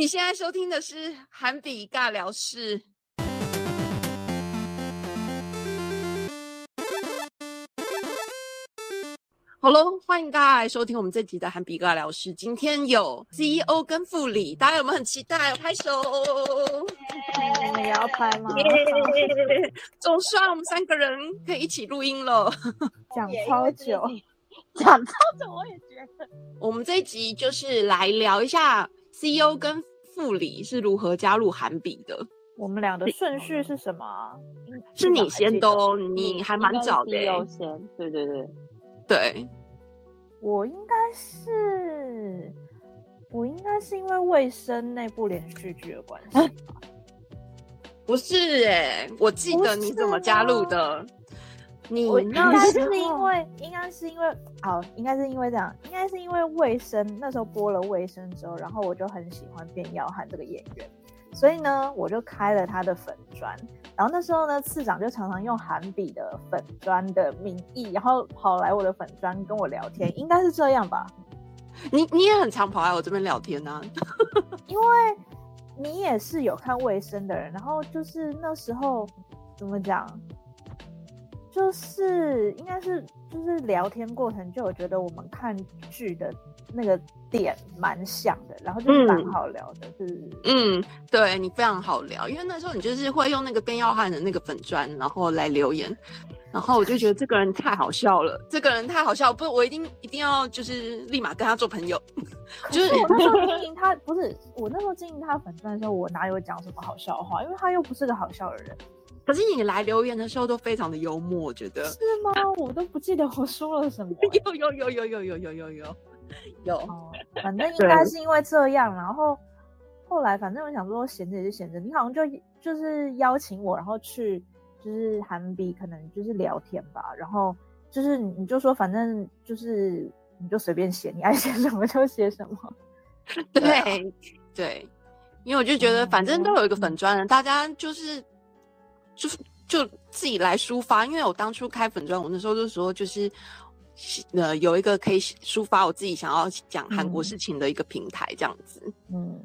你现在收听的是韩比尬聊室。好喽，欢迎大家来收听我们这集的韩比尬聊室。今天有 CEO 跟副理，大家有没有很期待？拍手！你们也要拍吗？总算我们三个人可以一起录音了。讲超久，讲超久，我也觉得。我们这一集就是来聊一下 CEO 跟副理是如何加入韩比的。我们俩的顺序是什么？是你先的哦，你还蛮早的。优先，对对对。对，我应该是，我应该是因为卫生那部连续剧的关系，不是哎，我记得你怎么加入的？你应该是因为，应该是因为，好，应该是因为这样，应该是因为卫生那时候播了卫生之后，然后我就很喜欢卞耀汉这个演员。所以呢，我就开了他的粉砖，然后那时候呢，次长就常常用韩比的粉砖的名义，然后跑来我的粉砖跟我聊天，应该是这样吧？你你也很常跑来我这边聊天呢，因为你也是有看卫生的人，然后就是那时候怎么讲，就是应该是就是聊天过程就我觉得我们看剧的。那个点蛮像的，然后就是蛮好聊的，是嗯，对你非常好聊，因为那时候你就是会用那个边耀汉的那个粉砖，然后来留言，然后我就觉得这个人太好笑了，这个人太好笑，不是我一定一定要就是立马跟他做朋友，就是我那时候经营他，不是我那时候经营他粉砖的时候，我哪有讲什么好笑话，因为他又不是个好笑的人。可是你来留言的时候都非常的幽默，我觉得是吗？我都不记得我说了什么，有有有有有有有有有。有，反正应该是因为这样，然后后来反正我想说闲着也是闲着，你好像就就是邀请我，然后去就是韩比可能就是聊天吧，然后就是你就说反正就是你就随便写，你爱写什么就写什么。对对，因为我就觉得反正都有一个粉砖的，大家就是就是就自己来抒发，因为我当初开粉砖，我那时候就说就是。呃，有一个可以抒发我自己想要讲韩国事情的一个平台，这样子。嗯，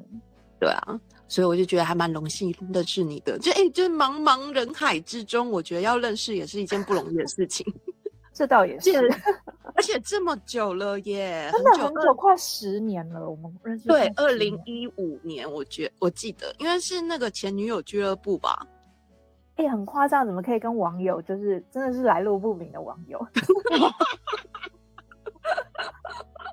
对啊，所以我就觉得还蛮荣幸认识你的。就哎，就是茫茫人海之中，我觉得要认识也是一件不容易的事情。这倒也是，而且这么久了耶，真的很久，快十年了。我们认识对，二零一五年，我觉我记得，因为是那个前女友俱乐部吧。哎，很夸张，怎么可以跟网友就是真的是来路不明的网友？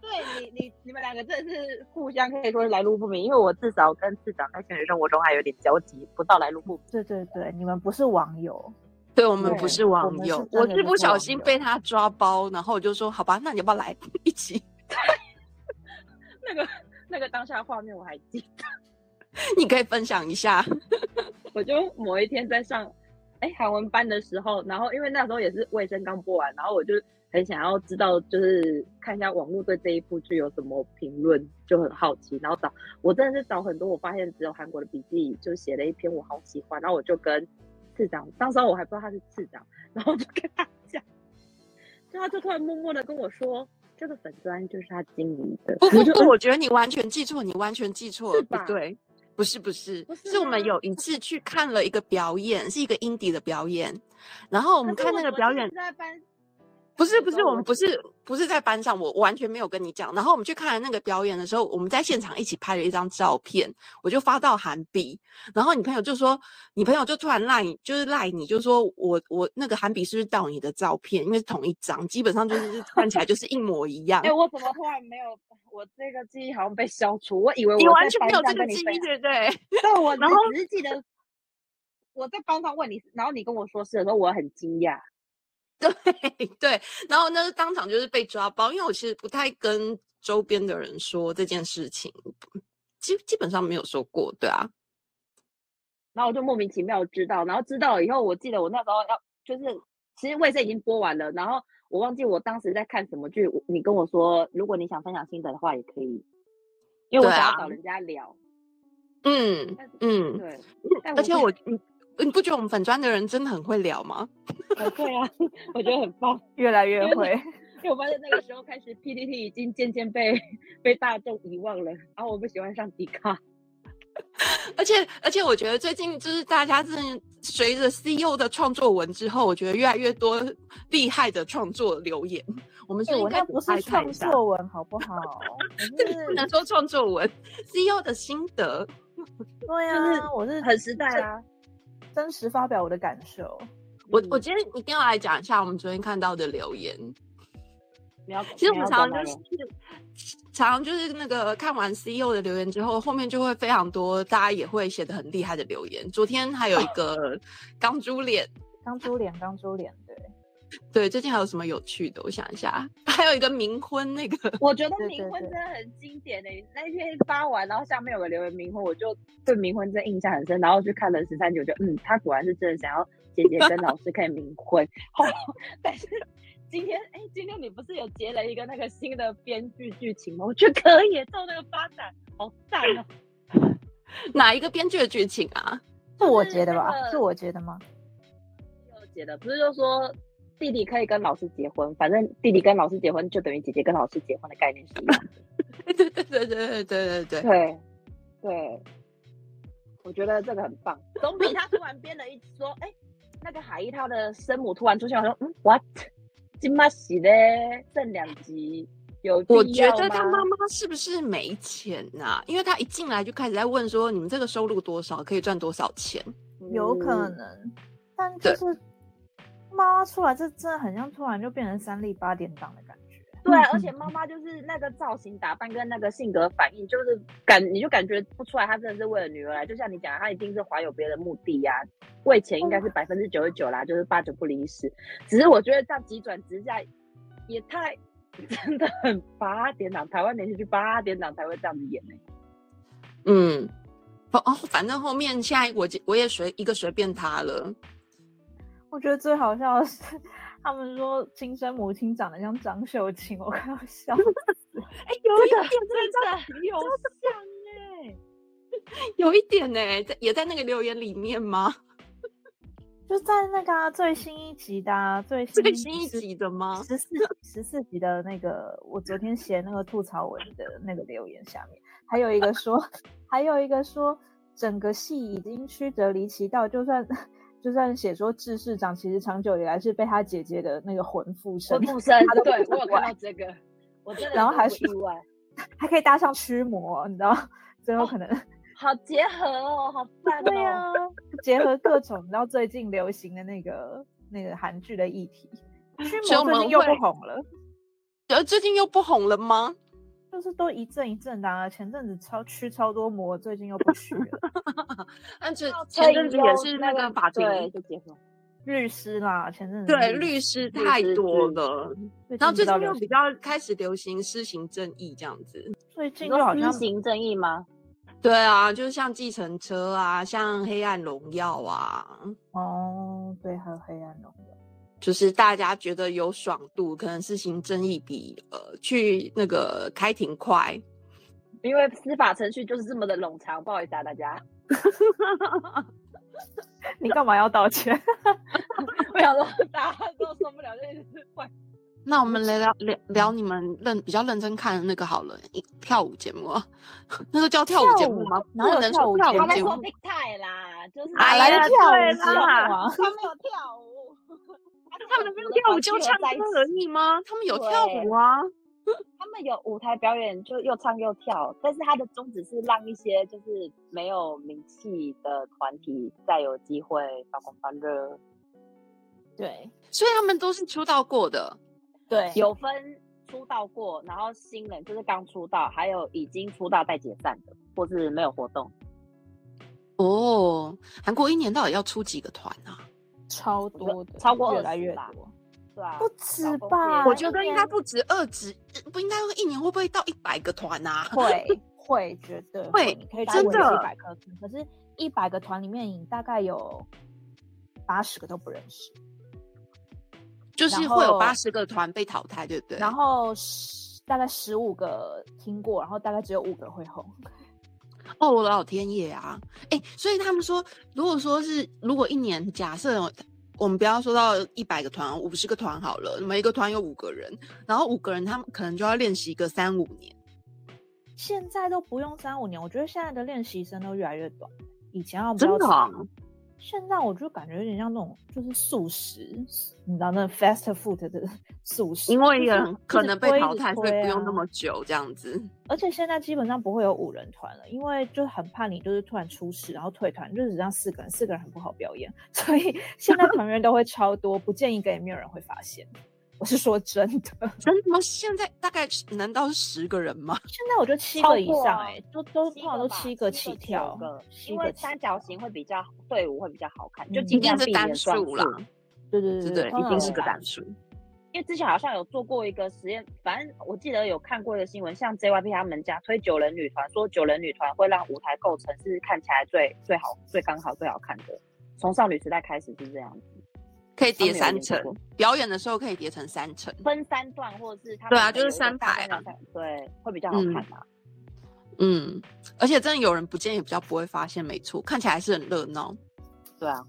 对你，你你们两个真的是互相可以说是来路不明，因为我至少跟市长在现实生活中还有点交集，不到来路不明。对对对，你们不是网友，对我们不是网友，我是不小心被他抓包，然后我就说好吧，那你要不要来一起？那个那个当下画面我还记得，你可以分享一下。我就某一天在上，哎，韩文班的时候，然后因为那时候也是卫生刚播完，然后我就很想要知道，就是看一下网络对这一部剧有什么评论，就很好奇，然后找，我真的是找很多，我发现只有韩国的笔记就写了一篇我好喜欢，然后我就跟次长，当时我还不知道他是次长，然后就跟他讲，就他就突然默默的跟我说，这个粉砖就是他经营的，不不不，我觉得你完全记错，你完全记错了，不对。不是不是，是我们有一次去看了一个表演，是一个 indie 的表演，然后我们看那个表演。不是不是，我们不是不是在班上，我完全没有跟你讲。然后我们去看那个表演的时候，我们在现场一起拍了一张照片，我就发到韩比，然后你朋友就说，你朋友就突然赖，就是赖你，就说我我那个韩比是不是盗你的照片？因为是同一张，基本上就是 看起来就是一模一样。哎，我怎么突然没有？我这个记忆好像被消除，我以为你完全没有这个记忆，对不对？对，我然后只是记得我在班上问你，然后你跟我说是的时候，我很惊讶。对对，然后那当场就是被抓包，因为我其实不太跟周边的人说这件事情，基基本上没有说过，对啊。然后我就莫名其妙知道，然后知道了以后，我记得我那时候要就是，其实卫生已经播完了，然后我忘记我当时在看什么剧，你跟我说，如果你想分享心得的话也可以，因为我想要找人家聊。嗯嗯，对，而且我嗯。你不觉得我们粉砖的人真的很会聊吗？对啊，我觉得很棒，越来越会。因为我发现那个时候开始，PPT 已经渐渐被被大众遗忘了，然后我不喜欢上迪卡。而 且而且，我觉得最近就是大家真的随着 CEO 的创作文之后，我觉得越来越多厉害的创作留言。我们是应该不是创作文好不好？不能说创作文，CEO 的心得。对呀，我是很时代啊，真实发表我的感受。我我今天一定要来讲一下我们昨天看到的留言。其实我们常常就是，常常就是那个看完 CEO 的留言之后，后面就会非常多，大家也会写的很厉害的留言。昨天还有一个 钢珠脸，钢珠脸，钢珠脸，对对。最近还有什么有趣的？我想一下，还有一个冥婚那个，我觉得冥婚真的很经典诶。那天发完，然后下面有个留言冥婚，我就对冥婚真印象很深。然后去看了十三九，就嗯，他果然是真的想要姐姐跟老师可以冥婚。好，但是。今天哎，今天你不是有接了一个那个新的编剧剧情吗？我觉得可以，照那个发展，好赞哦！哪一个编剧的剧情啊？是我接的吧？是我接的吗？我接的，不是就说弟弟可以跟老师结婚，反正弟弟跟老师结婚就等于姐姐跟老师结婚的概念是一样。对对对对对对对对对对对，我觉得这个很棒，总比他突然编了一说，哎，那个海一他的生母突然出现，我说嗯，what？金马喜嘞，剩两集有我觉得他妈妈是不是没钱呐？因为他一进来就开始在问说：“你们这个收入多少？可以赚多少钱？”有可能，但就是妈妈出来，这真的很像突然就变成三立八点档的感觉。对，而且妈妈就是那个造型打扮跟那个性格反应，就是感你就感觉不出来，她真的是为了女儿来。就像你讲，她一定是怀有别的目的呀。为钱应该是百分之九十九啦，就是八九不离十。只是我觉得这样急转直下，也太 真的很八点档，台湾连续剧八点档才会这样子演呢。嗯，哦哦，反正后面现在我我也随一个随便他了。我觉得最好笑的是。他们说亲生母亲长得像张秀清，我快要笑死。哎，有一点真的很有像哎，有一点呢，在也在那个留言里面吗？就在那个最新一集的最最新一集的吗？十四十四集的那个，我昨天写那个吐槽文的那个留言下面，还有一个说，还有一个说，整个戏已经曲折离奇到，就算。就算写说智市长其实长久以来是被他姐姐的那个魂附身，魂附身，对我有看到这个，我真的然后还是意外，还可以搭上驱魔，你知道，最后可能好结合哦，好 赞哦，对啊，结合各种你知道最近流行的那个那个韩剧的议题，驱魔最近又不红了，呃，最近又不红了吗？就是都一阵一阵的啊，前阵子超驱超多魔，最近又不驱了。但是前阵子也是那个法庭就结束，律师啦，前阵子对律师太多了，然后最近又比较开始流行施行正义这样子。最近又好像施行正义吗？对啊，就是像计程车啊，像黑暗荣耀啊。哦，对，还有黑暗荣耀。就是大家觉得有爽度，可能是行正义比呃去那个开庭快，因为司法程序就是这么的冗长。不好意思啊，大家，你干嘛要道歉？我想说大家都受不了这件事。那我们来聊聊聊你们认比较认真看的那个好了，跳舞节目，那个叫跳舞节目吗？不能说跳舞节目，他们说 big time 啦，就是来了跳舞节目啊，他没有跳舞。他们没有跳舞就唱歌而已吗？他们有跳舞啊，他们有舞台表演，就又唱又跳。但是他的宗旨是让一些就是没有名气的团体再有机会发光发热。对，所以他们都是出道过的。对，有分出道过，然后新人就是刚出道，还有已经出道待解散的，或是没有活动。哦，韩国一年到底要出几个团啊？超多的，超过越来越多，对啊，不止吧？我觉得应该不止二十，不应该一年会不会到一百个团啊？会会绝对会，你可以真的一百个，可是一百个团里面，你大概有八十个都不认识，就是会有八十个团被淘汰，对不对？然后大概十五个听过，然后大概只有五个会红。哦，我的老天爷啊！哎，所以他们说，如果说是如果一年假设我们不要说到一百个团，五十个团好了，每一个团有五个人，然后五个人他们可能就要练习个三五年。现在都不用三五年，我觉得现在的练习生都越来越短。以前要真的，现在我就感觉有点像那种就是素食，你知道那 fast food 的素食，因为人 可能被淘汰，所以不用那么久这样子。而且现在基本上不会有五人团了，因为就很怕你就是突然出事，然后退团，就只剩四个人，四个人很不好表演，所以现在团员都会超多，不建议给也没有人会发现。我是说真的，真的吗？现在大概难道是十个人吗？现在我觉得七个以上，哎，都都通常都七个起跳，因为三角形会比较队伍会比较好看，就一定是单数啦。对对对对，一定是个单数。因为之前好像有做过一个实验，反正我记得有看过一个新闻，像 JYP 他们家推九人女团，说九人女团会让舞台构成是看起来最最好、最刚好、最好看的。从少女时代开始是这样子。可以叠三层，表演的时候可以叠成三层，分三段或者是对啊，就是三排啊，对，会比较好看嘛。嗯，而且真的有人不见也比较不会发现，没错，看起来是很热闹。对啊，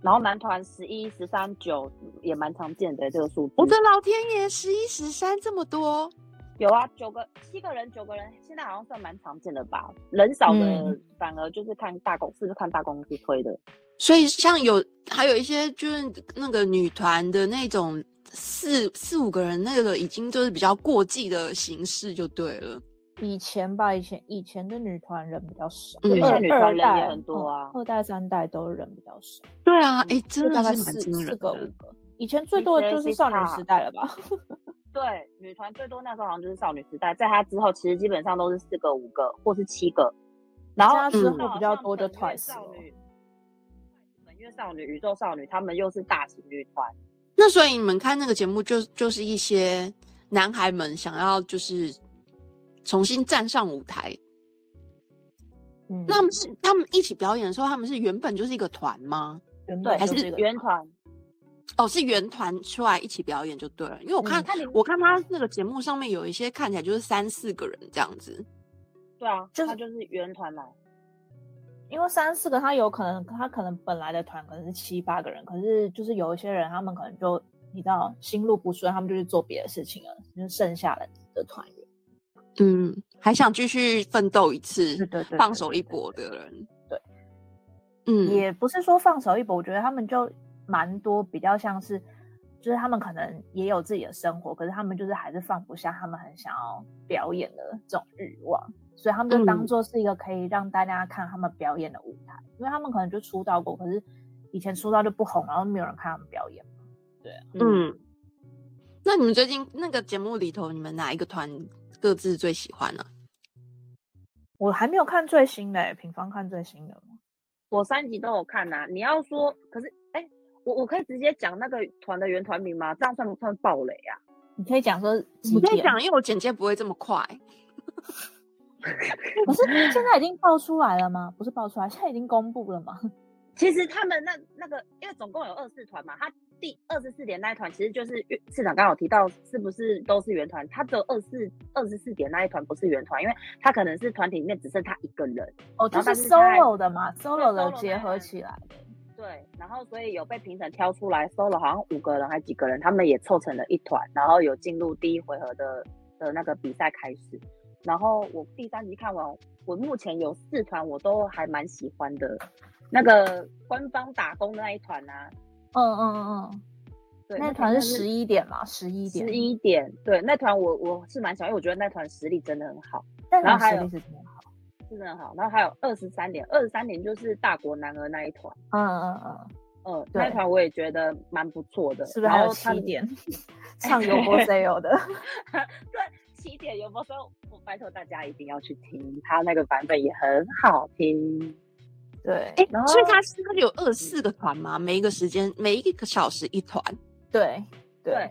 然后男团十一、十三、九也蛮常见的这个数字。我的老天爷，十一、十三这么多？有啊，九个、七个人，九个人，现在好像算蛮常见的吧？人少的反而就是看大公司，是看大公司推的。所以像有还有一些就是那个女团的那种四四五个人，那个已经就是比较过季的形式就对了。以前吧，以前以前的女团人比较少，现在女团人也很多啊，二代三代都人比较少。对啊，哎，真的是蛮惊人。四个五个，以前最多的就是少女时代了吧？对，女团最多那时候好像就是少女时代，在她之后其实基本上都是四个五个或是七个，然后之后比较多的 Twice。因为少女、宇宙少女，他们又是大型女团，那所以你们看那个节目，就就是一些男孩们想要就是重新站上舞台。嗯，那他们是他们一起表演的时候，他们是原本就是一个团吗？对，还是原团？哦，是原团出来一起表演就对了。因为我看我看他那个节目上面有一些看起来就是三四个人这样子。对啊，他就是原团来。因为三四个，他有可能，他可能本来的团可能是七八个人，可是就是有一些人，他们可能就你知道心路不顺，他们就去做别的事情了，就剩下了的团员，嗯，还想继续奋斗一次，对对对，放手一搏的人，对，嗯，也不是说放手一搏，我觉得他们就蛮多，比较像是，就是他们可能也有自己的生活，可是他们就是还是放不下他们很想要表演的这种欲望。所以他们就当做是一个可以让大家看他们表演的舞台，因为他们可能就出道过，可是以前出道就不红，然后没有人看他们表演嘛。对，嗯。那你们最近那个节目里头，你们哪一个团各自最喜欢呢？我还没有看最新的，平方看最新的吗？我三集都有看呐。你要说，可是哎，我我可以直接讲那个团的原团名吗？这样算不算暴雷啊？你可以讲说，你可以讲，因为我简介不会这么快。不是现在已经爆出来了吗？不是爆出来，现在已经公布了吗？其实他们那那个，因为总共有二四团嘛，他第二十四点那一团其实就是市长刚好提到，是不是都是原团？他只有二四二十四点那一团不是原团，因为他可能是团体里面只剩他一个人哦，就是 solo 的嘛，solo 的结合起来的。对，然后所以有被评审挑出来，solo 好像五个人还几个人，他们也凑成了一团，然后有进入第一回合的的那个比赛开始。然后我第三集看完，我目前有四团我都还蛮喜欢的，那个官方打工的那一团啊，嗯嗯嗯，对，那团是十一点嘛，十一点，十一点，对，那团我我是蛮喜欢，因为我觉得那团实力真的很好，然后还有是真的好，是真的好，然后还有二十三点，二十三点就是大国男儿那一团，嗯嗯嗯嗯，那团我也觉得蛮不错的，是不是还有七点 唱有波 C 有的，对。起点有没有说？我拜托大家一定要去听，他那个版本也很好听。对，哎，所以他是他有二四个团吗？每一个时间，每一个小时一团。对对，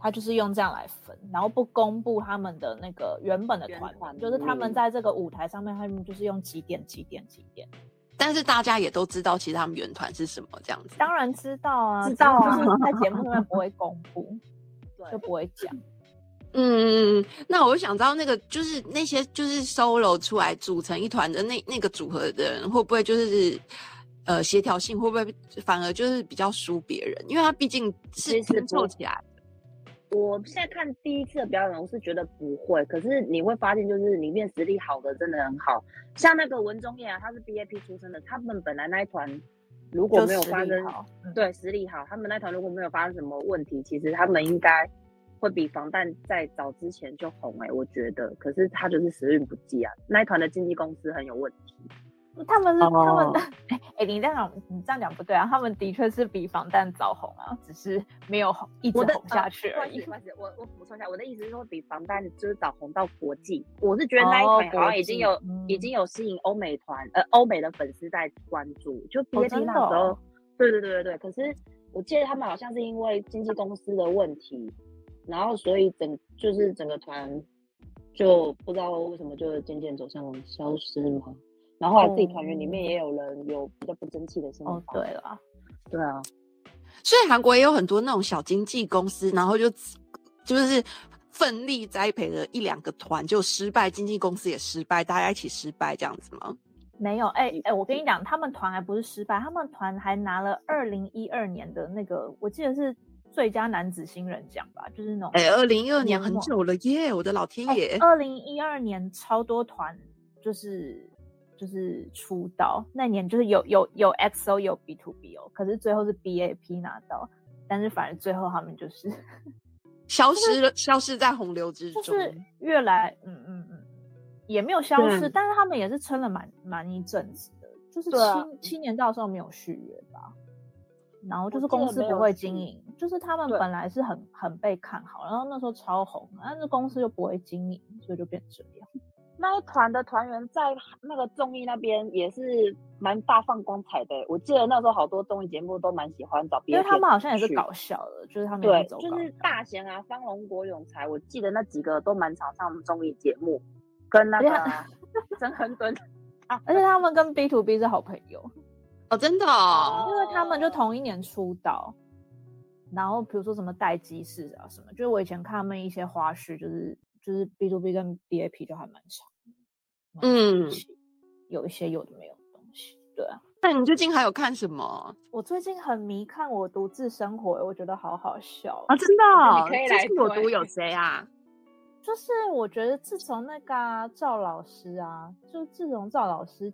他就是用这样来分，然后不公布他们的那个原本的团，就是他们在这个舞台上面，他们就是用几点几点几点。但是大家也都知道，其实他们原团是什么这样子。当然知道啊，知道啊，就是在节目上面不会公布，对，就不会讲。嗯嗯嗯，那我想知道那个就是那些就是 solo 出来组成一团的那那个组合的人会不会就是呃协调性会不会反而就是比较输别人？因为他毕竟是拼凑起来的。我现在看第一次的表演，我是觉得不会。可是你会发现，就是里面实力好的真的很好，像那个文中业啊，他是 BAP 出身的，他们本来那一团如果没有发生，对实力好，他们那团如果没有发生什么问题，其实他们应该会比防弹在早之前就红哎，我觉得。可是他就是时运不济啊，那一团的经纪公司很有问题。他们是他们的，哎哎，你这样讲，你这样讲不对啊！他们的确是比防弹早红啊，只是没有红一直红下去而已。我我补充一下，我的意思是说，比防弹就是早红到国际。我是觉得那一团好像已经有已经有吸引欧美团呃欧美的粉丝在关注，就 B A P 那时候，对对对对对。可是我记得他们好像是因为经纪公司的问题，然后所以整就是整个团就不知道为什么就渐渐走向消失嘛。然后后来自己团员里面也有人有比较不争气的心理。哦，对了，对啊，所以韩国也有很多那种小经纪公司，然后就就是奋力栽培了一两个团就失败，经纪公司也失败，大家一起失败这样子吗？没有，哎哎，我跟你讲，他们团还不是失败，他们团还拿了二零一二年的那个，我记得是最佳男子新人奖吧，就是那种。哎，二零一二年很久了耶，我的老天爷！二零一二年超多团就是。就是出道那年，就是有有有 XO 有 B to B 哦，可是最后是 BAP 拿到，但是反而最后他们就是 消失了，消失在洪流之中，就是越来嗯嗯嗯，也没有消失，但是他们也是撑了蛮蛮一阵子的，就是七七年到时候没有续约吧，然后就是公司不会经营，就是他们本来是很很被看好，然后那时候超红，但是公司又不会经营，所以就变这样。那一团的团员在那个综艺那边也是蛮大放光彩的。我记得那时候好多综艺节目都蛮喜欢找别人，因为他们好像也是搞笑的，就是他们对，就是大贤啊、方龙、国永才，我记得那几个都蛮常上综艺节目，跟那个 曾恒敦啊，而且他们跟 B to B 是好朋友哦，真的哦，因为他们就同一年出道，然后比如说什么待机室啊什么，就是我以前看他们一些花絮，就是。就是 B to B 跟 B A P 就还蛮长，嗯，有一些有的没有的东西，对啊。那你最近还有看什么？我最近很迷看我独自生活，我觉得好好笑啊！真的，可以来。我独有谁啊？就是我觉得自从那个赵老师啊，就自从赵老师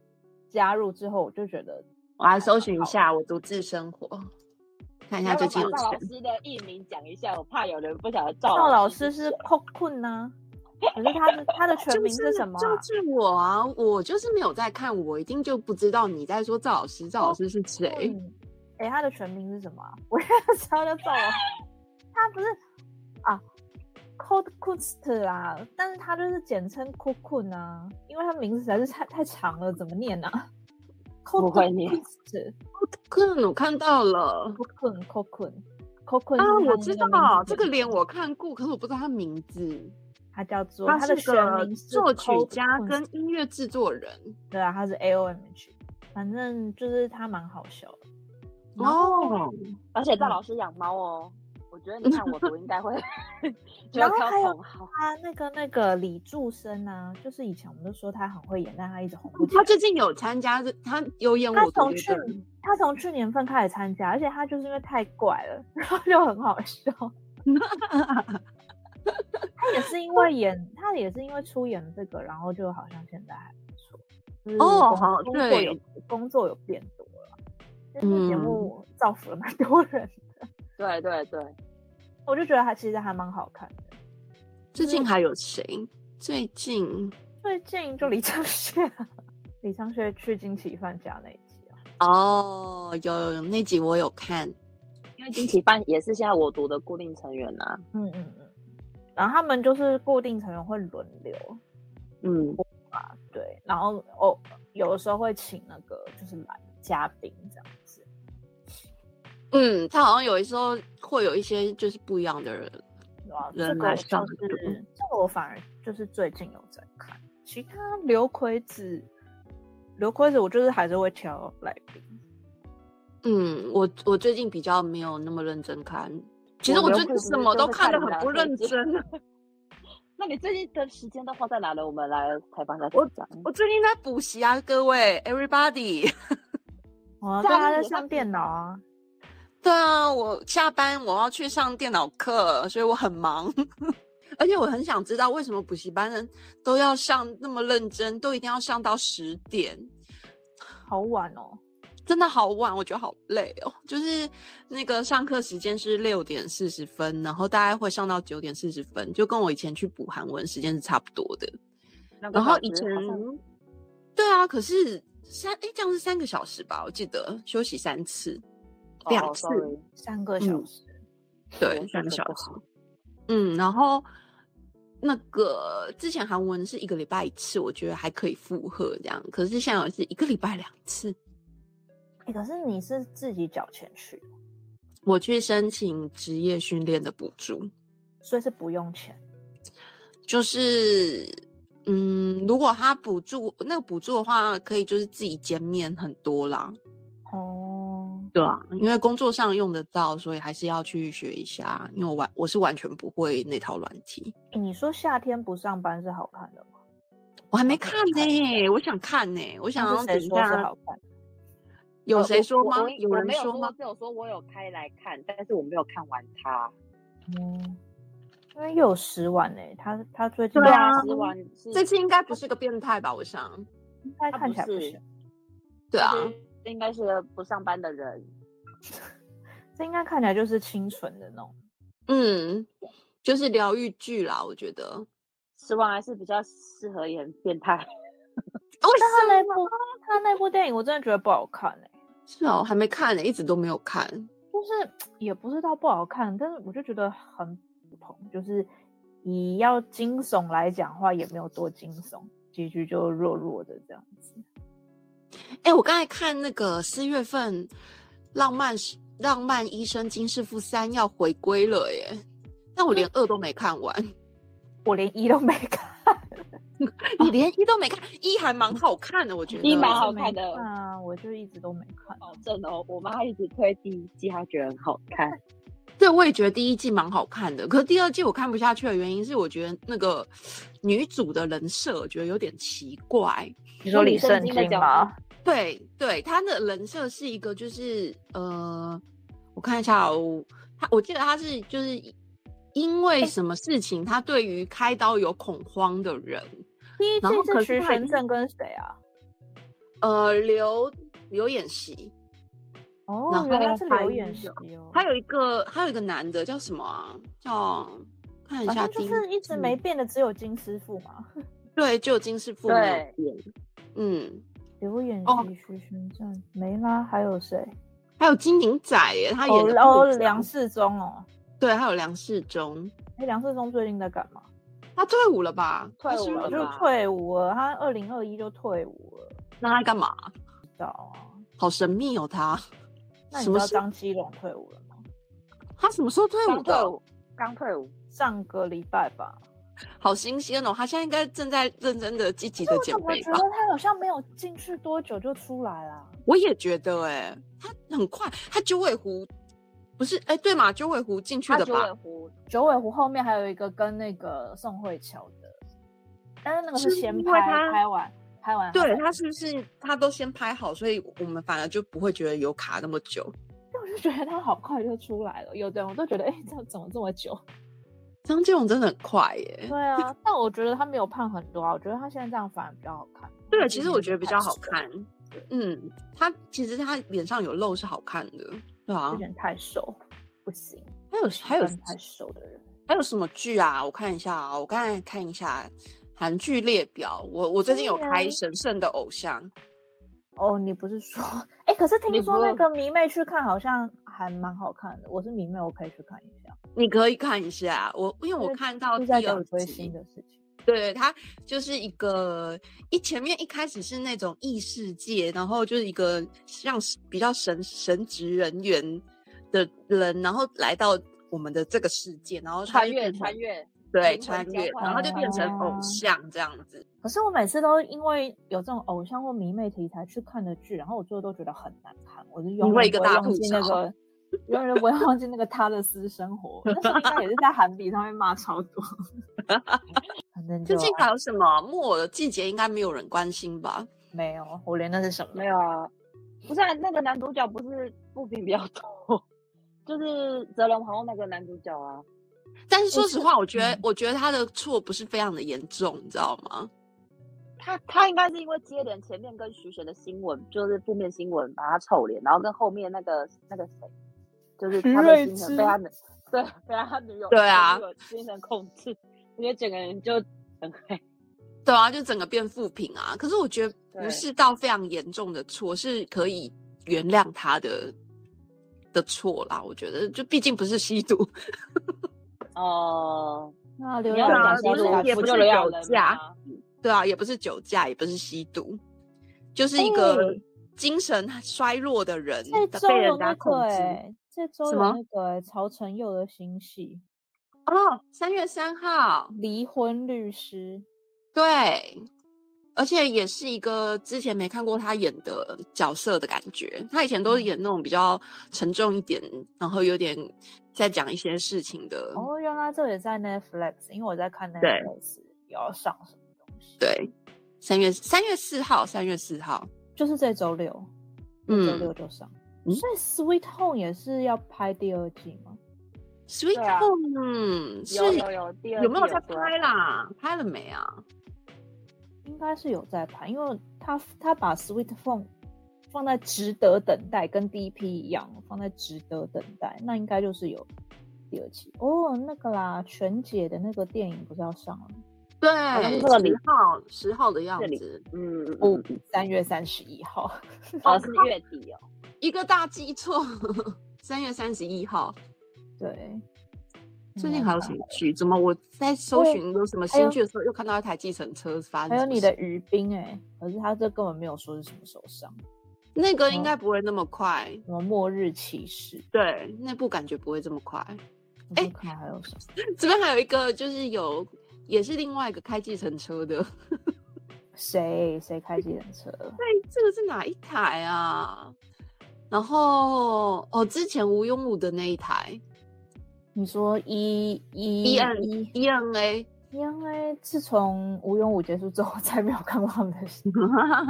加入之后，我就觉得我来搜寻一下我独自生活。看一下最近赵老师的艺名讲一下，我怕有人不晓得赵赵老师是 Cocoon 呢。可是他的 他的全名是什么？就是我啊，我就是没有在看，我一定就不知道你在说赵老师。赵老师是谁？哎，他的全名是什么？我也知道叫赵老师。他不是啊，Code Kunst 啊，但是他就是简称 Cocoon 啊，因为他名字实在是太太长了，怎么念呢？不会念。Cocoon，我看到了。Cocoon，Cocoon，Cocoon 啊，我知道这个脸我看过，可是我不知道他名字。他叫做他的全名是作曲家跟音乐制作人。对啊，他是 A O M G，反正就是他蛮好笑的。哦，而且赵老师养猫哦，我觉得你看我读应该会。然后还有他那个那个李柱生啊，就是以前我们都说他很会演，但他一直红不起来。他最近有参加，他有演。他从去他从去年份开始参加，而且他就是因为太怪了，然后就很好笑。他也是因为演，他也是因为出演这个，然后就好像现在还不错。哦，好，工作有工作有变多了。这个节目造福了蛮多人的。对对对，我就觉得他其实还蛮好看的。最近还有谁？最近最近就李昌钇，李昌钇去金奇饭家那一集啊。哦，有有有那集我有看，因为金奇饭也是现在我读的固定成员呐。嗯嗯嗯。然后他们就是固定成员会轮流，嗯啊对，然后哦有的时候会请那个就是来嘉宾这样子，嗯，他好像有的时候会有一些就是不一样的人，人来上，这个我反而就是最近有在看，其他刘奎子，刘奎子我就是还是会挑来宾，嗯，我我最近比较没有那么认真看。其实我最近什么都看的很不认真。那你最近的时间都花在哪了？我们来采访一下我。我最近在补习啊，各位，everybody。哦，对，他在上电脑啊。对啊，我下班我要去上电脑课，所以我很忙，而且我很想知道为什么补习班人都要上那么认真，都一定要上到十点，好晚哦。真的好晚，我觉得好累哦。就是那个上课时间是六点四十分，然后大概会上到九点四十分，就跟我以前去补韩文时间是差不多的。然后以前，对啊，可是三哎这样是三个小时吧？我记得休息三次，两次三个小时，对，三个小时。嗯，然后那个之前韩文是一个礼拜一次，我觉得还可以负荷这样。可是现在是一个礼拜两次。哎，可是你是自己缴钱去？我去申请职业训练的补助，所以是不用钱。就是，嗯，如果他补助那个补助的话，可以就是自己减免很多啦。哦，对啊，因为工作上用得到，所以还是要去学一下。因为我完我是完全不会那套软体。你说夏天不上班是好看的吗？我还没看呢，我想看呢，我想要等一下。有谁说吗？有人说吗？只有说我有开来看，但是我没有看完它。嗯，因为有十万呢，他他最近对啊，十万这次应该不是个变态吧？我想，应该看起来不是。对啊，这应该是不上班的人。这应该看起来就是清纯的那种。嗯，就是疗愈剧啦，我觉得死亡还是比较适合演变态。但他那部他那部电影我真的觉得不好看哎，是哦，还没看呢，一直都没有看。就是 也不是到不好看，但是我就觉得很普通。就是以要惊悚来讲话，也没有多惊悚，结局就弱弱的这样子。哎，我刚才看那个四月份《浪漫浪漫医生金师傅三》要回归了耶，但我连二都没看完，我连一都没看。你连一都没看，一还蛮好看的，我觉得一蛮好看的啊，我就一直都没看。保证哦，我妈一直推第一季，她觉得很好看。对，我也觉得第一季蛮好看的，可是第二季我看不下去的原因是，我觉得那个女主的人设，我觉得有点奇怪。你说李圣经吗？对对，他的人设是一个，就是呃，我看一下哦，他我记得他是就是。因为什么事情，他对于开刀有恐慌的人。第一季是徐玄正跟谁啊？呃，刘刘演习。哦，原来是刘演习哦。还有一个，还有一个男的叫什么啊？叫看一下，就是一直没变的，只有金师傅嘛。对，就有金师傅没有变。嗯，刘演习、徐玄正没啦，还有谁？还有金明仔耶，他演的哦，梁世忠哦。对，还有梁世忠。哎，梁世忠最近在干嘛？他退伍了吧？退伍了，就退伍了。他二零二一就退伍了。那他干嘛？不知道啊。好神秘哦，他。那你知道张基龙退伍了吗？他什么时候退伍的？刚退伍，上个礼拜吧。好新鲜哦！他现在应该正在认真的、积极的减肥吧？我觉得他好像没有进去多久就出来了。我也觉得，哎，他很快，他九尾狐。不是，哎，对嘛，九尾狐进去的吧？九尾狐，九尾狐后面还有一个跟那个宋慧乔的，但是那个是先拍拍完，拍完。对他是不是他都先拍好，所以我们反而就不会觉得有卡那么久。我就觉得他好快就出来了，有的我都觉得，哎，这怎么这么久？张建勇真的很快耶。对啊，但我觉得他没有胖很多啊，我觉得他现在这样反而比较好看。对，其实我觉得比较好看。嗯，他其实他脸上有肉是好看的。对啊，有点太瘦，不行。还有还有太瘦的人，还有什么剧啊？我看一下啊，我刚才看一下韩剧列表。我我最近有开《神圣的偶像》。哦，你不是说？哎，可是听说那个迷妹去看，好像还蛮好看的。我是迷妹，我可以去看一下。你可以看一下。我因为我看到第二集的事情。对，他就是一个一前面一开始是那种异世界，然后就是一个像比较神神职人员的人，然后来到我们的这个世界，然后穿越穿越，对穿越，然后就变成偶像这样子。可是我每次都因为有这种偶像或迷妹题材去看的剧，然后我最后都觉得很难看，我就永远不会忘记那个，永远不会忘记那个他的私生活。那时候应该也是在韩比上面骂超多。最近还有什么木偶的季节？应该没有人关心吧？没有，我连那是什么没有啊。不是那个男主角不是不评比较多，就是泽龙皇后那个男主角啊。但是说实话，我觉得我觉得他的错不是非常的严重，你知道吗？他他应该是因为接连前面跟徐玄的新闻，就是负面新闻把他臭脸，然后跟后面那个那个谁，就是他的精神被他的对被他女友对啊精神控制，我觉得整个人就很黑。对啊，就整个变负评啊。可是我觉得不是到非常严重的错，是可以原谅他的的错啦。我觉得就毕竟不是吸毒。哦，那刘亚仁不是也不是酒驾，对啊，也不是酒驾，也不是吸毒，就是一个精神衰弱的人被人家控制。这周有那个曹承佑的新戏哦，三月三号离婚律师。对，而且也是一个之前没看过他演的角色的感觉。他以前都是演那种比较沉重一点，然后有点在讲一些事情的。哦，原来这也在 Netflix，因为我在看 Netflix 要上什么东西。对，三月三月四号，三月四号就是这周六，嗯，周六就上。所以 Sweet Home 也是要拍第二季吗？Sweet Home 是有有有第二有没有在拍啦？拍了没啊？应该是有在拍，因为他他把 Sweet Home 放在值得等待，跟第一批一样，放在值得等待，那应该就是有第二期哦。那个啦，全姐的那个电影不是要上了？对，十号十号的样子，嗯，不，三月三十一号，哦，是月底哦，一个大记错，三月三十一号。对，最近还有什么剧？怎么我在搜寻有什么新剧的时候，又看到一台计程车发？还有你的于冰哎，可是他这根本没有说是什么时候上。那个应该不会那么快。什么末日骑士？对，那部感觉不会这么快。哎，看还有什么？这边还有一个，就是有也是另外一个开计程车的。谁？谁开计程车？对，这个是哪一台啊？然后哦，之前吴庸武的那一台。你说 E E E N E E N A E N A，自从吴庸武结束之后，再没有看过他们的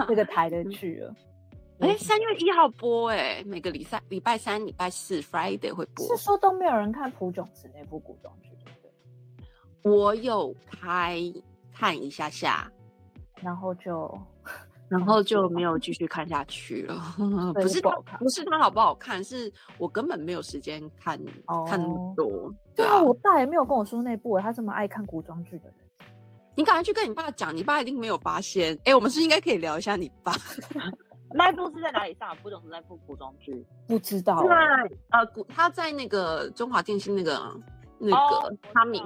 这 个台的剧了。哎，三月一号播哎，每个礼拜礼拜三、礼拜四 Friday 会播。是说都没有人看朴炯植那部古装剧，对不对？我有开看一下下，然后就。然后就没有继续看下去了。不是它，不是它好不好看，是我根本没有时间看看那么多。对啊，我爸也没有跟我说那部，他这么爱看古装剧的人。你赶快去跟你爸讲，你爸一定没有发现。哎，我们是应该可以聊一下你爸。那部是在哪里上？不懂是在部古装剧？不知道。对呃，古他在那个中华电信那个那个他米。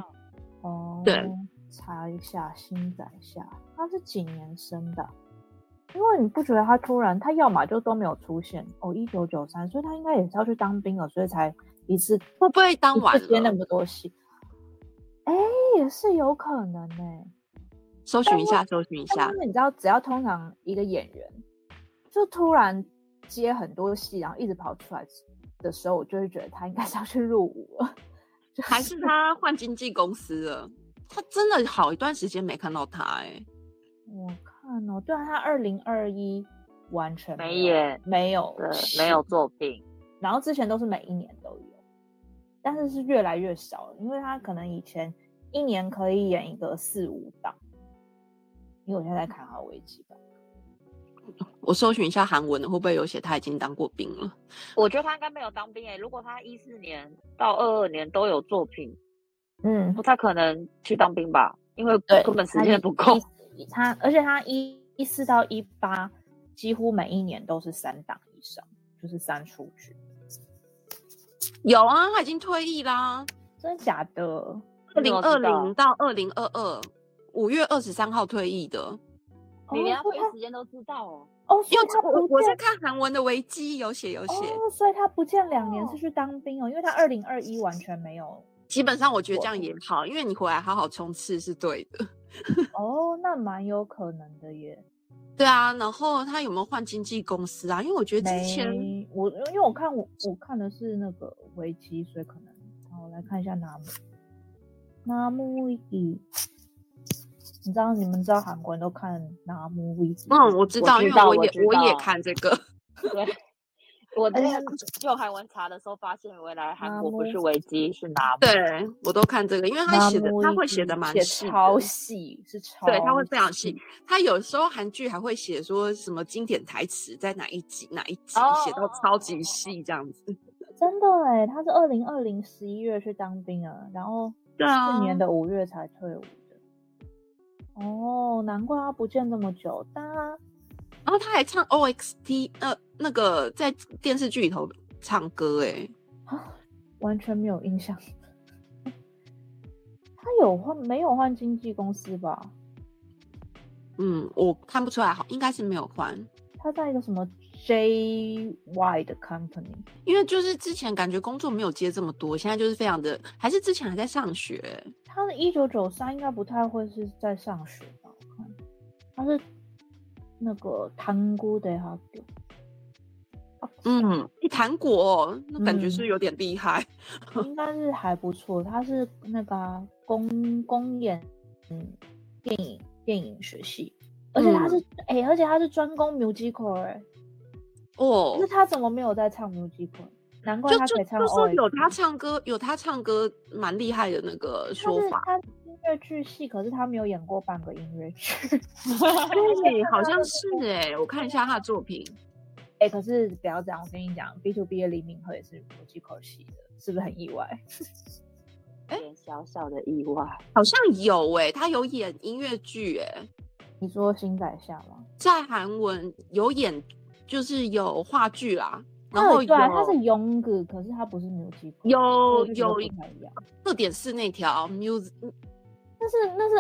哦。对。查一下，新载下，他是几年生的？因为你不觉得他突然，他要么就都没有出现哦，一九九三，所以他应该也是要去当兵了，所以才一次会不会当完接那么多戏？哎，也是有可能呢。搜寻一下，搜寻一下。因为你知道，只要通常一个演员就突然接很多戏，然后一直跑出来的时候，我就会觉得他应该是要去入伍了，还是他换经纪公司了？他真的好一段时间没看到他哎。我。哦，对啊，他二零二一完全没演，没有，对，没有作品。然后之前都是每一年都有，但是是越来越少了，因为他可能以前一年可以演一个四五档。因为我现在在看他危机版，我搜寻一下韩文的，会不会有写他已经当过兵了？我觉得他应该没有当兵诶。如果他一四年到二二年都有作品，嗯，不太可能去当兵吧？因为根本时间不够。他，而且他一一四到一八，几乎每一年都是三档以上，就是三出局。有啊，他已经退役啦，真的假的？二零二零到二零二二，五月二十三号退役的。你连退役时间都知道哦？哦，因为我我在看韩文的维基，有写有写。哦，所以他不见两年是去当兵哦，因为他二零二一完全没有。基本上我觉得这样也好，因为你回来好好冲刺是对的。哦，那蛮有可能的耶。对啊，然后他有没有换经纪公司啊？因为我觉得之前我因为我看我我看的是那个危机，所以可能好来看一下纳木纳木维基。你知道你们知道韩国人都看纳木维基？嗯，我知道，因为我也我也看这个。对，我在用韩文查的时候发现，原来韩国不是危机，是拿。对我都看这个，因为他写的他会写的蛮细，超细是超。对，他会非常细。他有时候韩剧还会写说什么经典台词在哪一集哪一集，写到超级细这样子。真的哎，他是二零二零十一月去当兵啊，然后 去年的五月才退伍的。哦，难怪他不见这么久，但。然后他还唱 O X T，呃，那个在电视剧里头唱歌，哎，完全没有印象。他有换没有换经纪公司吧？嗯，我看不出来，好，应该是没有换。他在一个什么 J Y 的 company？因为就是之前感觉工作没有接这么多，现在就是非常的，还是之前还在上学。他的一九九三应该不太会是在上学吧？我看他是。那个糖果的哈，嗯，一糖果，那感觉是有点厉害，应该是还不错。他是那个公公演嗯电影电影学系，而且他是哎，而且他是专攻 musical 哎，哦，那他怎么没有在唱 musical？难怪他可以唱。就说有他唱歌，有他唱歌蛮厉害的那个说法。音乐剧系，可是他没有演过半个音乐剧。对，好像是哎，我看一下他的作品。哎，可是不要这样，我跟你讲，B to B 的李敏镐也是国际口系的，是不是很意外？哎，小小的意外，好像有哎，他有演音乐剧哎。你说《新仔下》吗？在韩文有演，就是有话剧啦。然后对，他是 Young，可是他不是 music。有有二点四那条 music。那是那是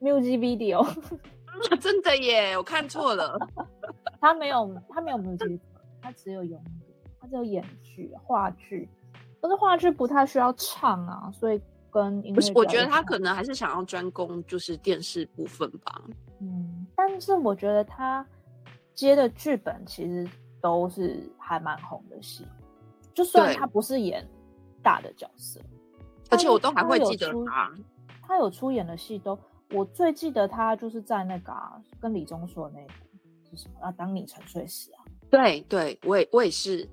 MV，music video，真的耶，我看错了，他没有他没有 music，他只有演，他只有演剧话剧，可是话剧不太需要唱啊，所以跟不是，我觉得他可能还是想要专攻就是电视部分吧，嗯，但是我觉得他接的剧本其实都是还蛮红的戏，就算他不是演大的角色。而且我都还会记得他，他有出演的戏都，我最记得他就是在那个跟李钟硕那部是什么？啊，当你沉睡时啊。对对，我也我也是，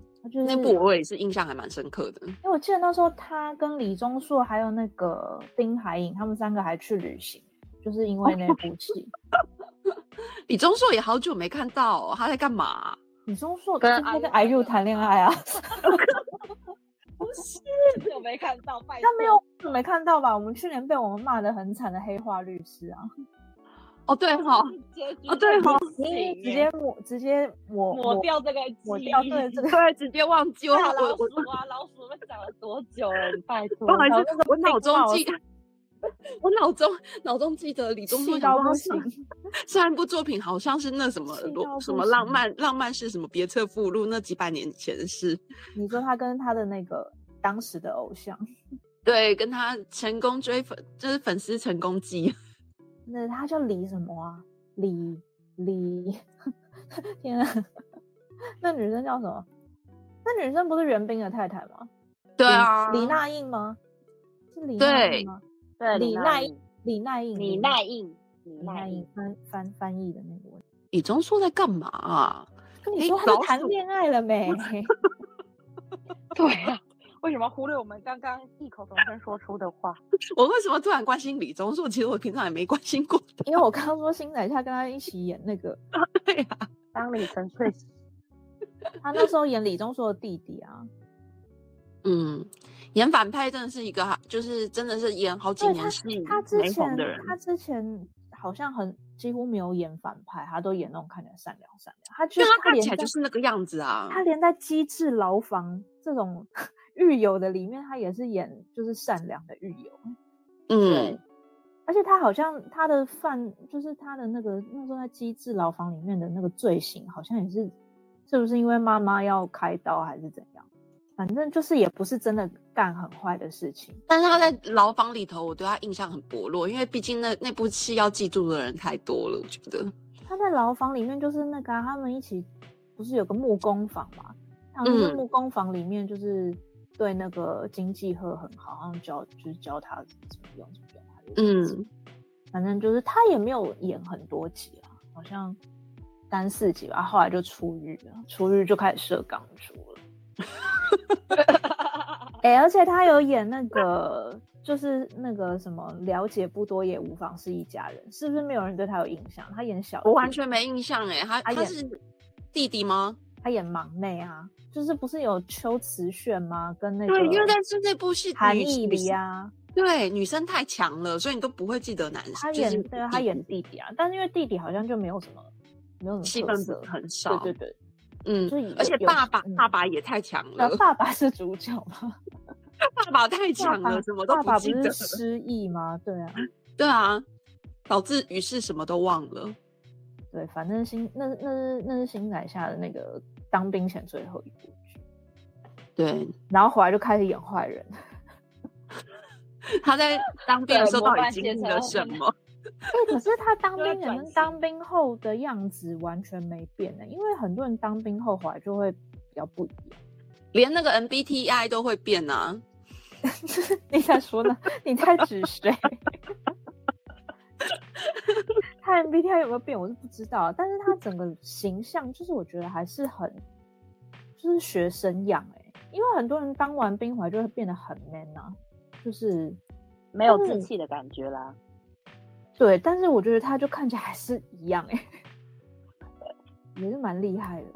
那部我也是印象还蛮深刻的。因为我记得那时候他跟李钟硕还有那个丁海颖，他们三个还去旅行，就是因为那部戏。李钟硕也好久没看到，他在干嘛？李钟硕跟跟 IU 谈恋爱啊。没看到？拜他没有，没看到吧？我们去年被我们骂的很惨的黑化律师啊！哦，对哈，哦对哈，你直接抹，直接抹抹掉这个，抹掉对这个，对，直接忘记我我我老鼠们讲了多久了？拜托，不好意思，我脑中记，我脑中脑中记得李宗盛到不行。上一部作品好像是那什么什么浪漫浪漫是什么别册附录，那几百年前的事。你说他跟他的那个当时的偶像，对，跟他成功追粉，就是粉丝成功记。那他叫李什么啊？李李，天啊！那女生叫什么？那女生不是袁冰的太太吗？对啊，李娜印吗？是李娜印吗？对，李娜印，李娜印，李娜印。李娜印翻翻翻译的那个问题，李钟硕在干嘛？跟你说他谈恋爱了没？对呀，为什么忽略我们刚刚异口同声说出的话？我为什么突然关心李钟硕？其实我平常也没关心过，因为我刚刚说新仔他跟他一起演那个，对呀，当李晨睡时，他那时候演李钟硕的弟弟啊。嗯，演反派真的是一个，就是真的是演好几年戏他之前他之前。好像很几乎没有演反派，他都演那种看起来善良善良。他就他看起来就是那个样子啊。他连在《机智牢房》这种狱友的里面，他也是演就是善良的狱友。嗯，而且他好像他的犯就是他的那个那时候在《机智牢房》里面的那个罪行，好像也是是不是因为妈妈要开刀还是怎样？反正就是也不是真的干很坏的事情，但是他在牢房里头，我对他印象很薄弱，因为毕竟那那部戏要记住的人太多了，我觉得。他在牢房里面就是那个他们一起不是有个木工房嘛，他们木工房里面就是对那个经济贺很好，然后教就是教他怎么用怎么用，嗯，反正就是他也没有演很多集啊，好像。三四集吧，后来就出狱了，出狱就开始射钢珠了。哎，而且他有演那个，就是那个什么，了解不多也无妨是一家人，是不是没有人对他有印象？他演小，我完全没印象哎，他他是弟弟吗？他演忙内啊，就是不是有秋瓷炫吗？跟那个对，因为但是那部戏韩艺里啊，对，女生太强了，所以你都不会记得男生。他演对，他演弟弟啊，但是因为弟弟好像就没有什么，没有什么戏份很少，对对对。嗯，而且爸爸爸爸也太强了。爸爸是主角吗？爸爸太强了，什么都不记得。失忆吗？对啊，对啊，导致于是什么都忘了。对，反正新那那是那是新改下的那个当兵前最后一部剧。对，然后回来就开始演坏人。他在当兵的时候到底经历了什 么？哎，可是他当 兵前跟当兵后的样子完全没变呢，因为很多人当兵后回来就会比较不一样，连那个 MBTI 都会变啊！你在说呢？你在指谁？他 MBTI 有没有变？我是不知道，但是他整个形象就是我觉得还是很就是学生样哎，因为很多人当完兵回来就会变得很 man 啊，就是没有志气的感觉啦。对，但是我觉得他就看起来还是一样哎，也是蛮厉害的。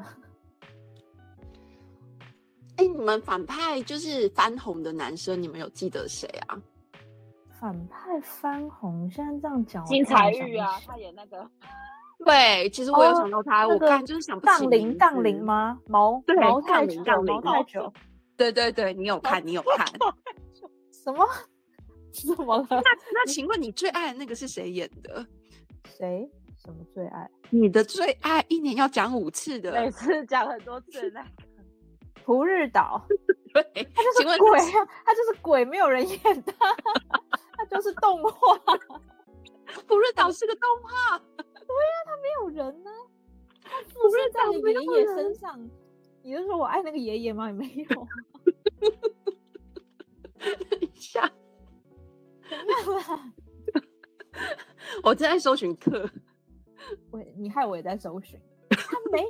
哎，你们反派就是翻红的男生，你们有记得谁啊？反派翻红，现在这样讲，金彩玉啊，他演那个。对，其实我有想到他，我看就是想不起杠铃杠铃吗？毛对毛太久，毛太久。对对对，你有看，你有看什么？什么了？那那请问你最爱的那个是谁演的？谁？什么最爱？你的最爱一年要讲五次的，每次讲很多次那个蒲日岛。对，他就是鬼啊！他就是鬼，没有人演他，他就是动画。蒲日岛是个动画。对呀，他没有人呢。他附身在爷爷身上。你是说我爱那个爷爷吗？也没有。等一下。我正在搜寻课，我你害我也在搜寻。他没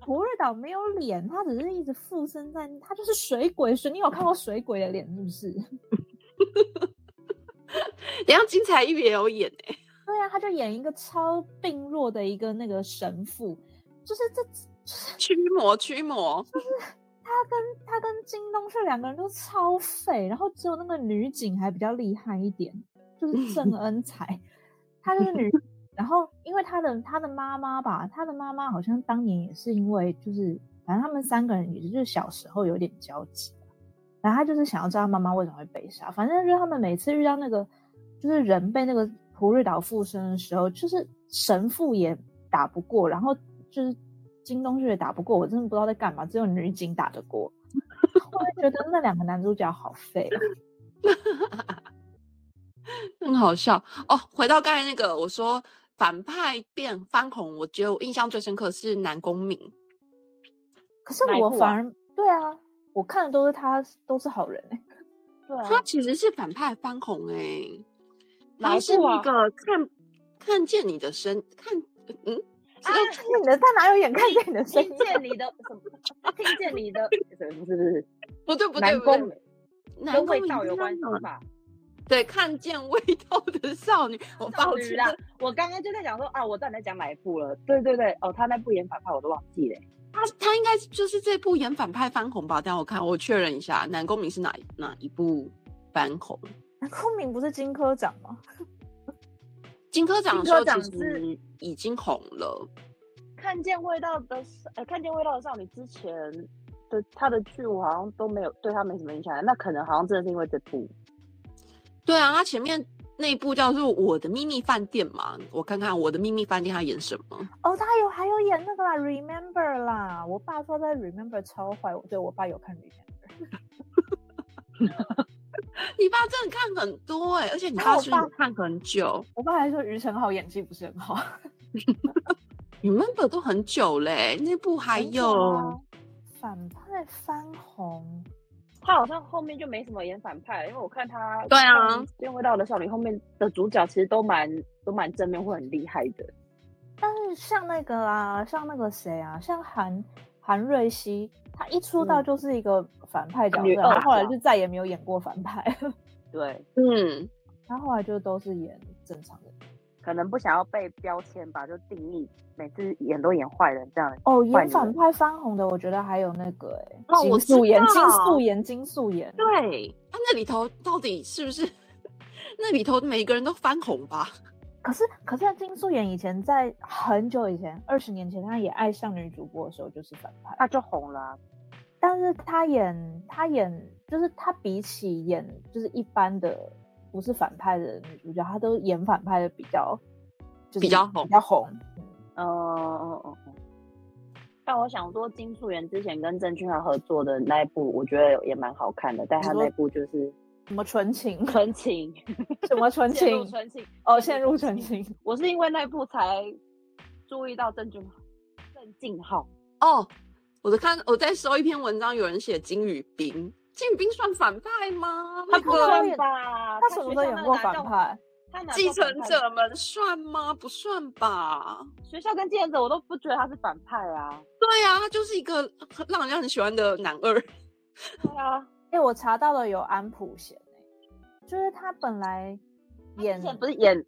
胡日岛没有脸，他只是一直附身在，他就是水鬼。水，你有看过水鬼的脸是不是？等下金彩玉也有演哎。对啊，他就演一个超病弱的一个那个神父，就是这驱魔 驱魔，就是。他跟他跟金东旭两个人都超废，然后只有那个女警还比较厉害一点，就是郑恩才，她就是女，然后因为他的他的妈妈吧，他的妈妈好像当年也是因为就是，反正他们三个人也就是小时候有点交集，然后他就是想要知道妈妈为什么会被杀，反正就是他们每次遇到那个就是人被那个普瑞岛附身的时候，就是神父也打不过，然后就是。金东旭也打不过，我真的不知道在干嘛。只有女警打得过，我觉得那两个男主角好废，啊 很好笑哦。回到刚才那个，我说反派变翻红，我觉得我印象最深刻是南宫明。可是我反而对啊，我看的都是他，都是好人哎。对啊，他其实是反派翻红哎，他是那个看看见你的身看嗯。看见你的，他哪有眼看见你的？听见你的什么？听见你的？不是不是不对不对不对，跟味道有关系吧？对，看见味道的少女，我抱歉啦。我刚刚就在讲说啊，我到底在讲哪一部了？对对对，哦，他那部演反派我都忘记了。他他应该就是这部演反派翻红吧？等下我看，我确认一下，南宫明是哪哪一部翻红？南宫明不是金科长吗？金科长说其实已经红了。看见味道的，呃，看见味道的少女之前的他的剧，我好像都没有对他没什么印象。那可能好像真的是因为这部。对啊，他前面那部叫做《我的秘密饭店》嘛，我看看《我的秘密饭店》他演什么？哦，他有还有演那个啦，《Remember》啦。我爸说在《Remember》超坏，对我爸有看《Remember》。你爸真的看很多哎，而且你爸是看很久。我爸还说于承浩演技不是很好。Remember 都很久嘞，那部还有反派翻红，他好像后面就没什么演反派，因为我看他对啊，变味道的少女后面的主角其实都蛮都蛮正面会很厉害的。但是像那个啊，像那个谁啊，像韩韩瑞熙，他一出道就是一个反派角色，他后来就再也没有演过反派。对，嗯，他后来就都是演正常的。可能不想要被标签吧，就定义每次演都演坏人这样。哦，演反派翻红的，我觉得还有那个哎，金素妍，金素妍，金素妍。对，他那里头到底是不是那里头每个人都翻红吧？可是，可是金素妍以前在很久以前，二十年前，她也《爱上女主播》的时候就是反派，她就红了。但是她演，她演，就是她比起演，就是一般的。不是反派的女主角，她都演反派的比较，就是比较红，比较红。嗯嗯嗯嗯。但我想说，金素媛之前跟郑俊豪合作的那一部，我觉得也蛮好看的。但他那部就是什么纯情，纯情，什么纯 情，纯情哦，陷入纯情。我是因为那部才注意到郑俊豪，郑敬浩。哦，我在看，我在搜一篇文章，有人写金宇彬。金兵算反派吗？他不算吧？他什么时候演过反派？继承者们算吗？不算吧。学校跟继承者我都不觉得他是反派啊。对啊，他就是一个让人家很喜欢的男二。对啊，哎，我查到了有安普贤就是他本来演不是演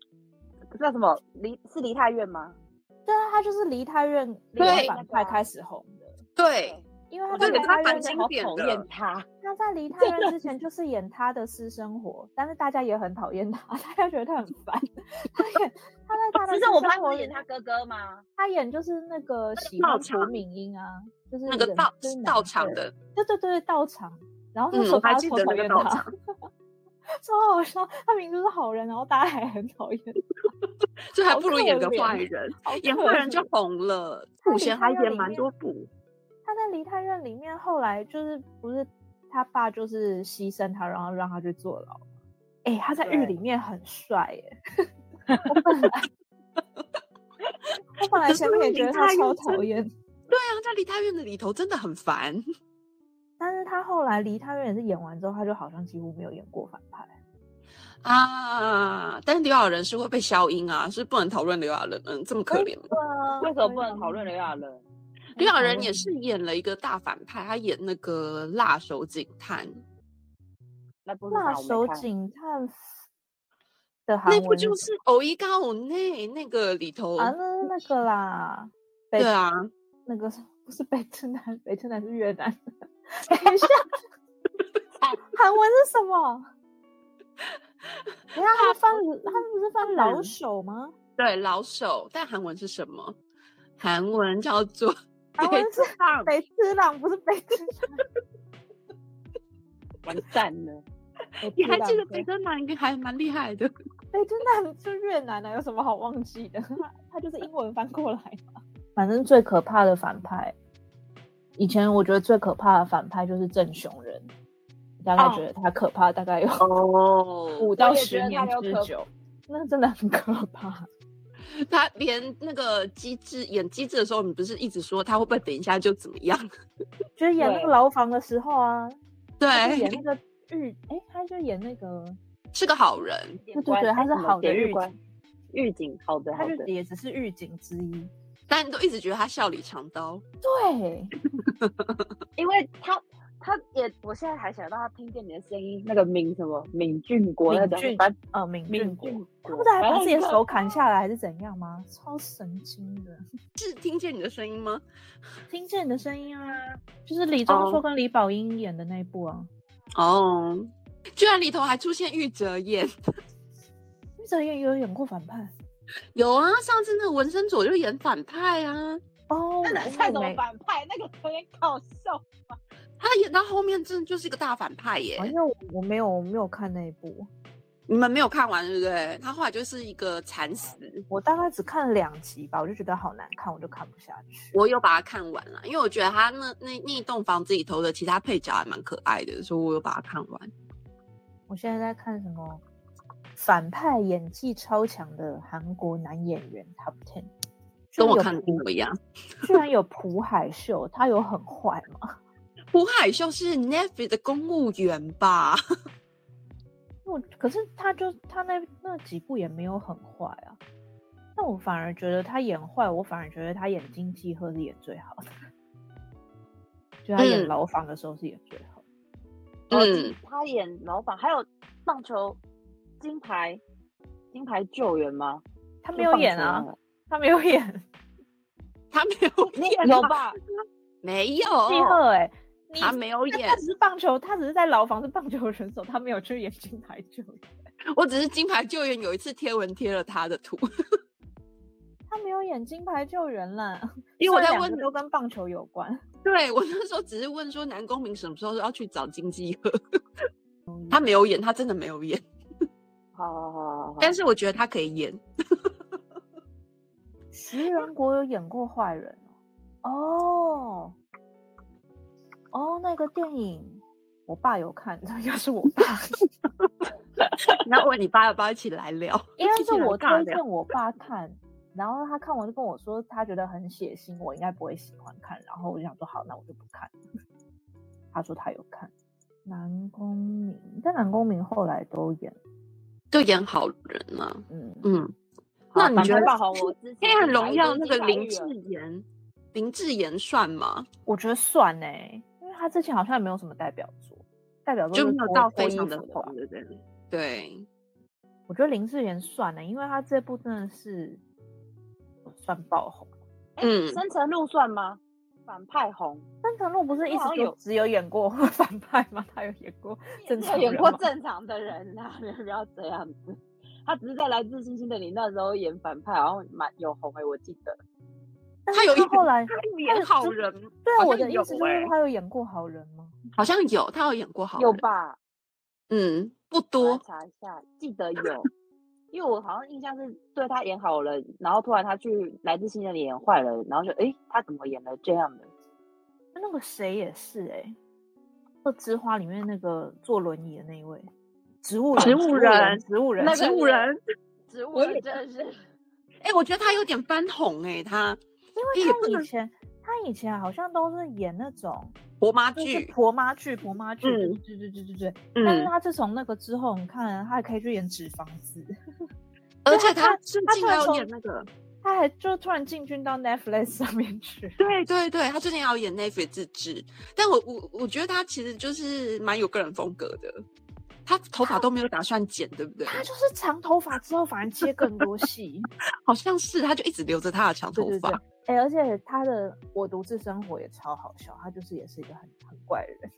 不知道什么离是离太院吗？对啊，他就是离太院对反派开始红的。对。因为他在离他院好讨厌他，他在离 他院之前就是演他的私生活，但是大家也很讨厌他，大家觉得他很烦。他演他在他的私生活演他哥哥吗？他演就是那个喜欢朴敏英啊，就是那个道道场的，对对对道场。然后那时候大家超讨厌他，超好笑。他明明是好人，然后大家还很讨厌，就还不如演个坏人，演坏人就红了。普贤还演蛮多部。他在梨泰院里面，后来就是不是他爸就是牺牲他，然后让他去坐牢。哎，他在狱里面很帅耶！我本来 我本来前面也觉得他超讨厌。对啊，在梨泰院的里头真的很烦。但是他后来梨泰院也是演完之后，他就好像几乎没有演过反派啊。但是刘亚仁是会被消音啊，是不能讨论刘亚仁，嗯，这么可怜吗？为什么不能讨论刘亚仁？刘亚仁也是演了一个大反派，他演那个辣手警探。辣手警探的那部就是《偶一高偶内》那个里头啊，那那个啦。对啊，那个不是北特南，北特南是越南。等一下，韩文是什么？等下他翻，他不是翻老手吗？对，老手。但韩文是什么？韩文叫做。北之朗，北之朗不是北之朗，完蛋了！你还记得北之朗应该还蛮厉害的。北真南是越南的，有什么好忘记的？他就是英文翻过来嘛。反正最可怕的反派，以前我觉得最可怕的反派就是郑雄人，大概觉得他可怕，大概有五到十年之久，那真的很可怕。他连那个机智演机智的时候，你不是一直说他会不会等一下就怎么样？就是演那个牢房的时候啊，对，演那个狱，哎，他就演那个是个好人，对对对，他是好的狱官，狱警，好的，他就也只是狱警之一，但都一直觉得他笑里藏刀，对，因为他。他也，我现在还想到他听见你的声音，那个敏什么敏俊国那种，呃，敏俊国，他不是还把自己的手砍下来还是怎样吗？超神经的，是听见你的声音吗？听见你的声音啊，就是李钟硕跟李宝英演的那一部啊。哦，居然里头还出现玉泽演，玉泽演有演过反派？有啊，上次那个纹身左就演反派啊。哦，那什么反派？那个有点搞笑吧？他演到后面真的就是一个大反派耶！好像我没有我没有看那一部，你们没有看完对不对？他后来就是一个惨死。我大概只看了两集吧，我就觉得好难看，我就看不下去。我有把它看完了，因为我觉得他那那那一栋房子里头的其他配角还蛮可爱的，所以我有把它看完。我现在在看什么反派演技超强的韩国男演员 Top Ten，跟我看的一模一样。居然有朴海秀，他有很坏吗？朴海秀是 Navy 的公务员吧？我可是他就他那那几部也没有很坏啊。但我反而觉得他演坏，我反而觉得他演金继鹤是演最好的，就他演牢房的时候是演最好。嗯，他演牢房，还有棒球金牌金牌救援吗？他没有演啊，他没有演，他没有演，有吧？没有继鹤哎，他没有演，他只是棒球，他只是在牢房是棒球选手，他没有去演金牌救援。我只是金牌救援有一次贴文贴了他的图。他没有演金牌救援了，因为我在问，都跟棒球有关。对我那时候只是问说，南宫明什么时候要去找金基鹤？他没有演，他真的没有演。好好好，但是我觉得他可以演。徐仁国有演过坏人哦。哦，那个电影我爸有看，要是我爸，然后问你爸要不要一起来聊？应该是我推荐我爸看。然后他看完就跟我说，他觉得很血腥，我应该不会喜欢看。然后我就想说，好，那我就不看。他说他有看南宫明，但南宫明后来都演，就演好人啊。嗯嗯。那你觉得《黑暗荣耀》那个林志妍，林志妍算吗？我觉得算呢，因为他之前好像也没有什么代表作，代表作就没有到非常的红的人。对，我觉得林志妍算了，因为他这部真的是。算爆红，嗯，深层路算吗？反派红，深层路不是一直有只有演过 反派吗？他有演过 正常演过正常的人啊，不要这样子。他只是在来自星星的你那时候演反派，然后蛮有红诶，我记得。他有后来演好人，对啊，我的意思就是他有演过好人吗？好像有，他有演过好人，有吧？嗯，不多，查一下，记得有。因为我好像印象是对他演好人，然后突然他去来自星星的演坏人，然后就哎，他怎么演了这样的？那个谁也是哎，《恶之花》里面那个坐轮椅的那一位，植物植物人，植物人，植物人，植物人真的是，哎，我觉得他有点翻红哎，他因为他以前。他以前好像都是演那种婆妈剧，婆妈剧，婆妈剧，对对对对对对。但是他自从那个之后，你看他还可以去演纸房子，而且他最近还要演那个，他还就突然进军到 Netflix 上面去。对对对，他最近要演 Netflix 自制，但我我我觉得他其实就是蛮有个人风格的。他头发都没有打算剪，对不对？他就是长头发之后反而接更多戏，好像是，他就一直留着他的长头发。哎，而且他的《我独自生活》也超好笑，他就是也是一个很很怪的人。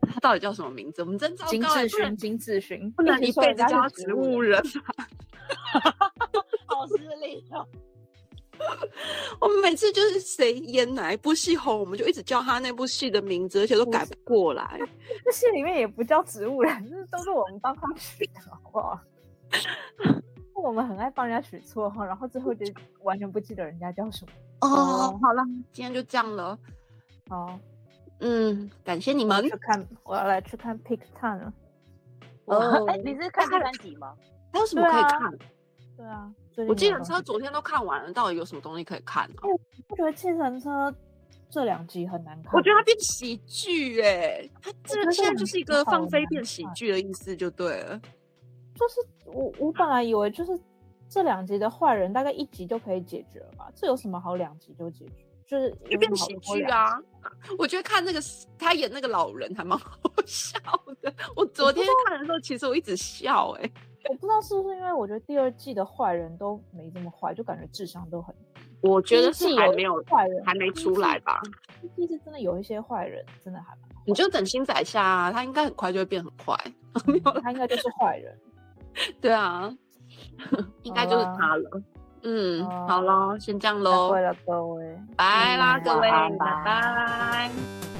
他到底叫什么名字？我们真糟糕。金志勋，金志勋，不能一辈子叫他植物人。好失礼哦。我们每次就是谁演哪一部戏红，我们就一直叫他那部戏的名字，而且都改不过来。那戏里面也不叫植物人，这都是我们帮他取的，好不好？我们很爱帮人家取绰号，然后最后就完全不记得人家叫什么。哦，好了，今天就这样了。好，嗯，感谢你们。去看，我要来去看《Pick Time》了。哦，哎，你是看第三集吗？还有什么可以看？对啊。我计程车昨天都看完了，到底有什么东西可以看呢？我觉得计程车这两集很难看。我觉得它变喜剧哎，它这现在就是一个放飞变喜剧的意思就对了。就是我我本来以为就是这两集的坏人大概一集就可以解决了吧？这有什么好两集就解决？就是变喜剧啊！我觉得看那个他演那个老人还蛮 好笑的。我昨天看的时候，其实我一直笑哎。我不知道是不是因为我觉得第二季的坏人都没这么坏，就感觉智商都很低。我觉得是还没有坏人还没出来吧？第一季真的有一些坏人，真的还蛮……你就等新仔下啊，他应该很快就会变很坏。没有，他应该就是坏人。对啊，应该就是他了。嗯，好了，先这样喽。拜了各位，拜啦各位，拜拜。